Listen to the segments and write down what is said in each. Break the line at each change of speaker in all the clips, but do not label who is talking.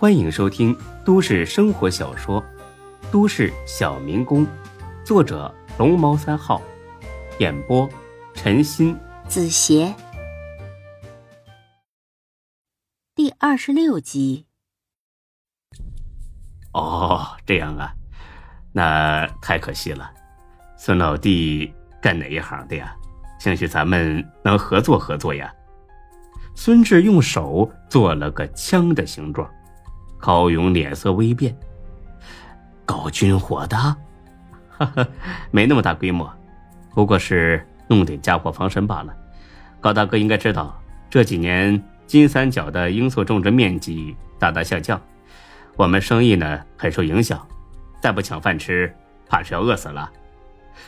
欢迎收听都市生活小说《都市小民工》，作者龙猫三号，演播陈鑫、
子邪，第二十六集。
哦，这样啊，那太可惜了。孙老弟干哪一行的呀？兴许咱们能合作合作呀。孙志用手做了个枪的形状。高勇脸色微变。搞军火的，哈哈，没那么大规模，不过是弄点家伙防身罢了。高大哥应该知道，这几年金三角的罂粟种植面积大大下降，我们生意呢很受影响，再不抢饭吃，怕是要饿死了。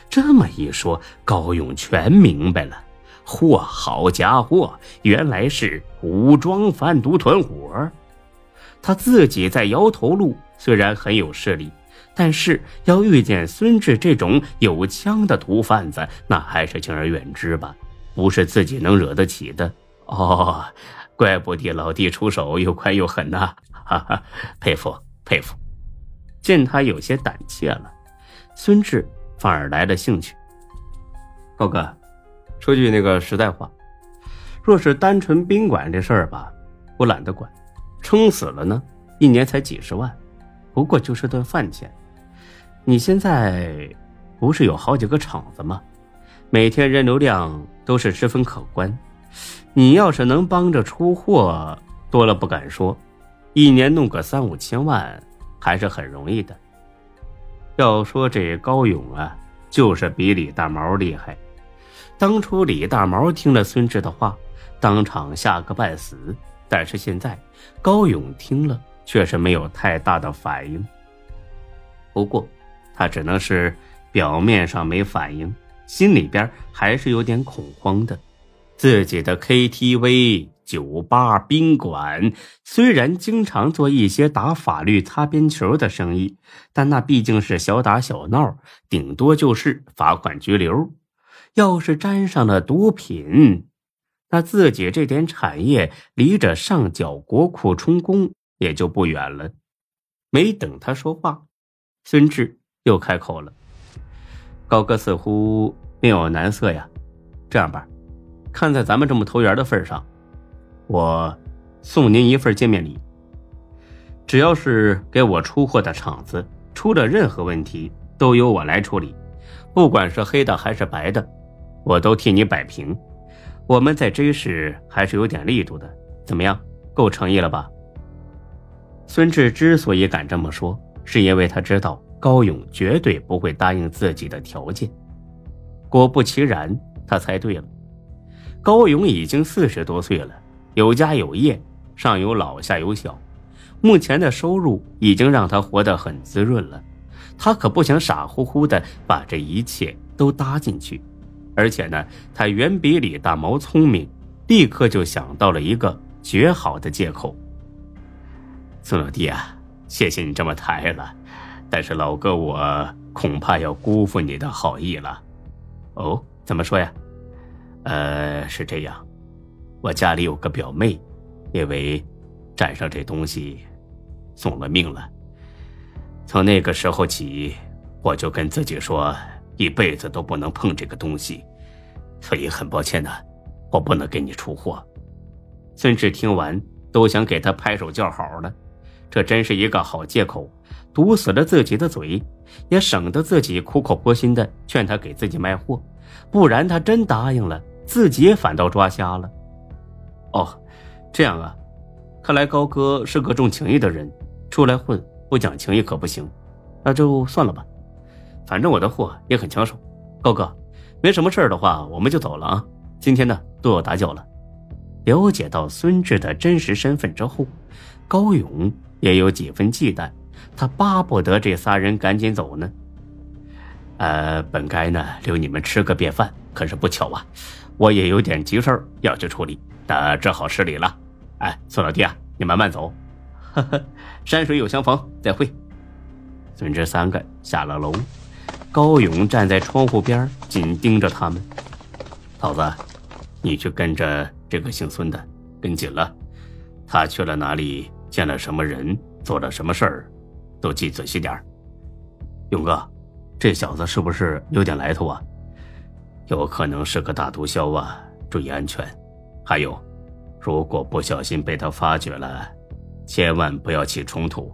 这么一说，高勇全明白了。嚯，好家伙，原来是武装贩毒团伙。他自己在摇头路虽然很有势力，但是要遇见孙志这种有枪的毒贩子，那还是敬而远之吧，不是自己能惹得起的。哦，怪不得老弟出手又快又狠呐，哈哈，佩服佩服。见他有些胆怯了，孙志反而来了兴趣。高哥，说句那个实在话，若是单纯宾馆这事儿吧，我懒得管。撑死了呢，一年才几十万，不过就是顿饭钱。你现在不是有好几个厂子吗？每天人流量都是十分可观。你要是能帮着出货，多了不敢说，一年弄个三五千万还是很容易的。要说这高勇啊，就是比李大毛厉害。当初李大毛听了孙志的话，当场吓个半死。但是现在，高勇听了却是没有太大的反应。不过，他只能是表面上没反应，心里边还是有点恐慌的。自己的 KTV、酒吧、宾馆虽然经常做一些打法律擦边球的生意，但那毕竟是小打小闹，顶多就是罚款拘留。要是沾上了毒品，那自己这点产业离着上缴国库充公也就不远了。没等他说话，孙志又开口了：“高哥似乎面有难色呀。这样吧，看在咱们这么投缘的份上，我送您一份见面礼。只要是给我出货的厂子出了任何问题，都由我来处理，不管是黑的还是白的，我都替你摆平。”我们在这市还是有点力度的，怎么样？够诚意了吧？孙志之所以敢这么说，是因为他知道高勇绝对不会答应自己的条件。果不其然，他猜对了。高勇已经四十多岁了，有家有业，上有老下有小，目前的收入已经让他活得很滋润了。他可不想傻乎乎的把这一切都搭进去。而且呢，他远比李大毛聪明，立刻就想到了一个绝好的借口。孙老弟啊，谢谢你这么抬了，但是老哥我恐怕要辜负你的好意了。哦，怎么说呀？呃，是这样，我家里有个表妹，因为沾上这东西，送了命了。从那个时候起，我就跟自己说。一辈子都不能碰这个东西，所以很抱歉呐，我不能给你出货。孙志听完都想给他拍手叫好了，这真是一个好借口，堵死了自己的嘴，也省得自己苦口婆心的劝他给自己卖货，不然他真答应了，自己反倒抓瞎了。哦，这样啊，看来高哥是个重情义的人，出来混不讲情义可不行，那就算了吧。反正我的货也很抢手，高哥，没什么事儿的话，我们就走了啊。今天呢，多有打搅了。了解到孙志的真实身份之后，高勇也有几分忌惮，他巴不得这仨人赶紧走呢。呃，本该呢留你们吃个便饭，可是不巧啊，我也有点急事儿要去处理，那只好失礼了。哎，孙老弟啊，你慢慢走。呵呵，山水有相逢，再会。孙志三个下了楼。高勇站在窗户边，紧盯着他们。嫂子，你去跟着这个姓孙的，跟紧了。他去了哪里，见了什么人，做了什么事儿，都记仔细点勇哥，这小子是不是有点来头啊？有可能是个大毒枭啊！注意安全。还有，如果不小心被他发觉了，千万不要起冲突。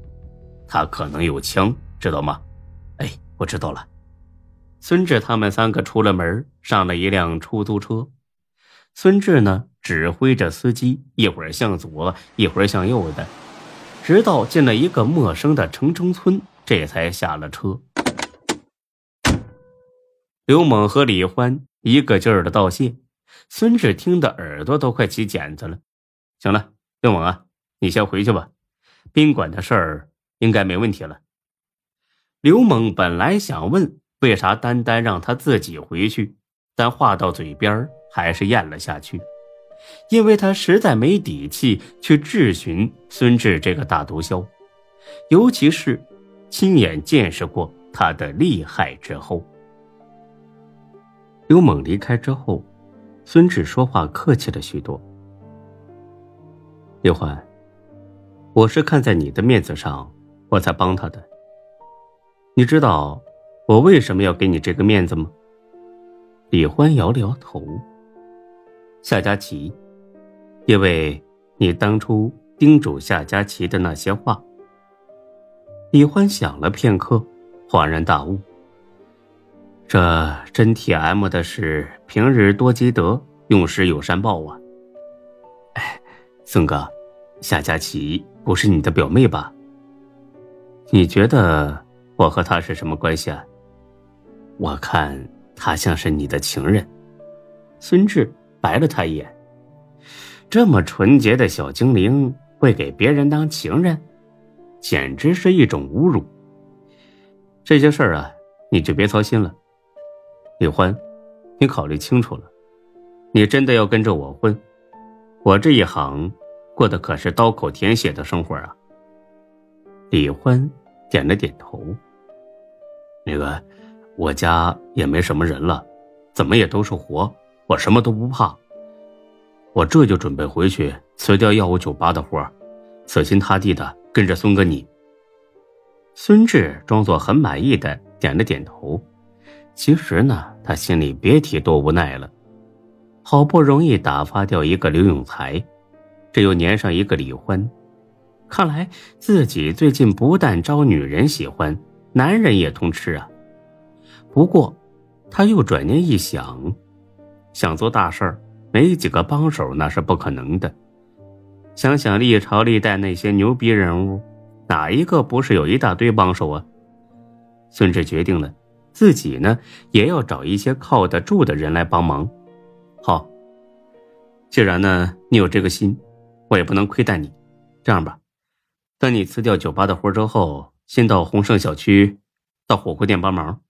他可能有枪，知道吗？哎，我知道了。孙志他们三个出了门，上了一辆出租车。孙志呢，指挥着司机，一会儿向左，一会儿向右的，直到进了一个陌生的城中村，这才下了车。刘猛和李欢一个劲儿的道谢，孙志听的耳朵都快起茧子了。行了，刘猛啊，你先回去吧，宾馆的事儿应该没问题了。刘猛本来想问为啥单单让他自己回去，但话到嘴边还是咽了下去，因为他实在没底气去质询孙志这个大毒枭，尤其是亲眼见识过他的厉害之后。刘猛离开之后，孙志说话客气了许多。刘欢，我是看在你的面子上，我才帮他的。你知道我为什么要给你这个面子吗？李欢摇了摇头。夏佳琪，因为你当初叮嘱夏佳琪的那些话。李欢想了片刻，恍然大悟。这真 T M 的是平日多积德，用时有善报啊！哎，孙哥，夏佳琪不是你的表妹吧？你觉得我和她是什么关系啊？我看他像是你的情人。孙志白了他一眼。这么纯洁的小精灵会给别人当情人，简直是一种侮辱。这些事儿啊，你就别操心了。李欢，你考虑清楚了，你真的要跟着我混？我这一行过的可是刀口舔血的生活啊。李欢点了点头。那个，我家也没什么人了，怎么也都是活，我什么都不怕。我这就准备回去辞掉药物酒吧的活，死心塌地的跟着孙哥你。孙志装作很满意的点了点头。其实呢，他心里别提多无奈了。好不容易打发掉一个刘永才，这又粘上一个李欢，看来自己最近不但招女人喜欢，男人也通吃啊。不过，他又转念一想，想做大事儿，没几个帮手那是不可能的。想想历朝历代那些牛逼人物，哪一个不是有一大堆帮手啊？孙志决定了。自己呢，也要找一些靠得住的人来帮忙。好，既然呢你有这个心，我也不能亏待你。这样吧，等你辞掉酒吧的活之后，先到鸿盛小区，到火锅店帮忙。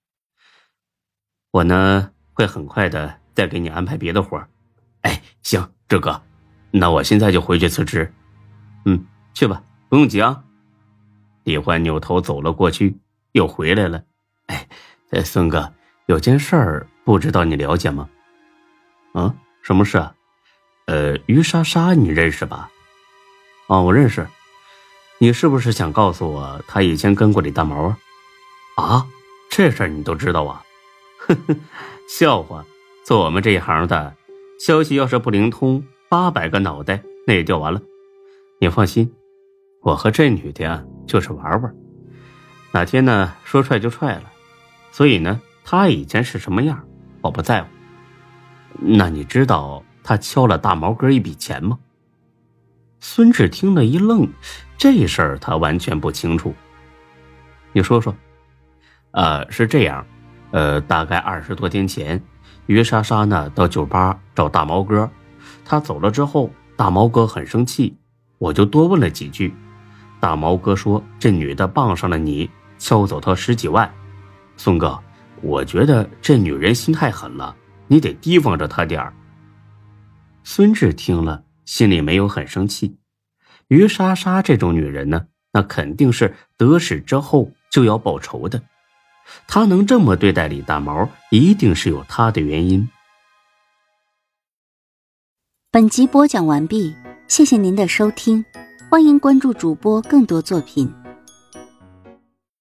我呢会很快的再给你安排别的活哎，行，志哥，那我现在就回去辞职。嗯，去吧，不用急啊。李欢扭头走了过去，又回来了。哎。哎，孙哥，有件事儿不知道你了解吗？啊，什么事啊？呃，于莎莎你认识吧？哦，我认识。你是不是想告诉我她以前跟过李大毛啊？啊，这事儿你都知道啊？呵呵，笑话，做我们这一行的，消息要是不灵通，八百个脑袋那也掉完了。你放心，我和这女的啊，就是玩玩，哪天呢说踹就踹了。所以呢，他以前是什么样，我不在乎。那你知道他敲了大毛哥一笔钱吗？孙志听了一愣，这事儿他完全不清楚。你说说。呃，是这样，呃，大概二十多天前，于莎莎呢到酒吧找大毛哥，他走了之后，大毛哥很生气，我就多问了几句，大毛哥说这女的傍上了你，敲走他十几万。孙哥，我觉得这女人心太狠了，你得提防着她点儿。孙志听了，心里没有很生气。于莎莎这种女人呢，那肯定是得势之后就要报仇的。他能这么对待李大毛，一定是有他的原因。
本集播讲完毕，谢谢您的收听。欢迎关注主播更多作品。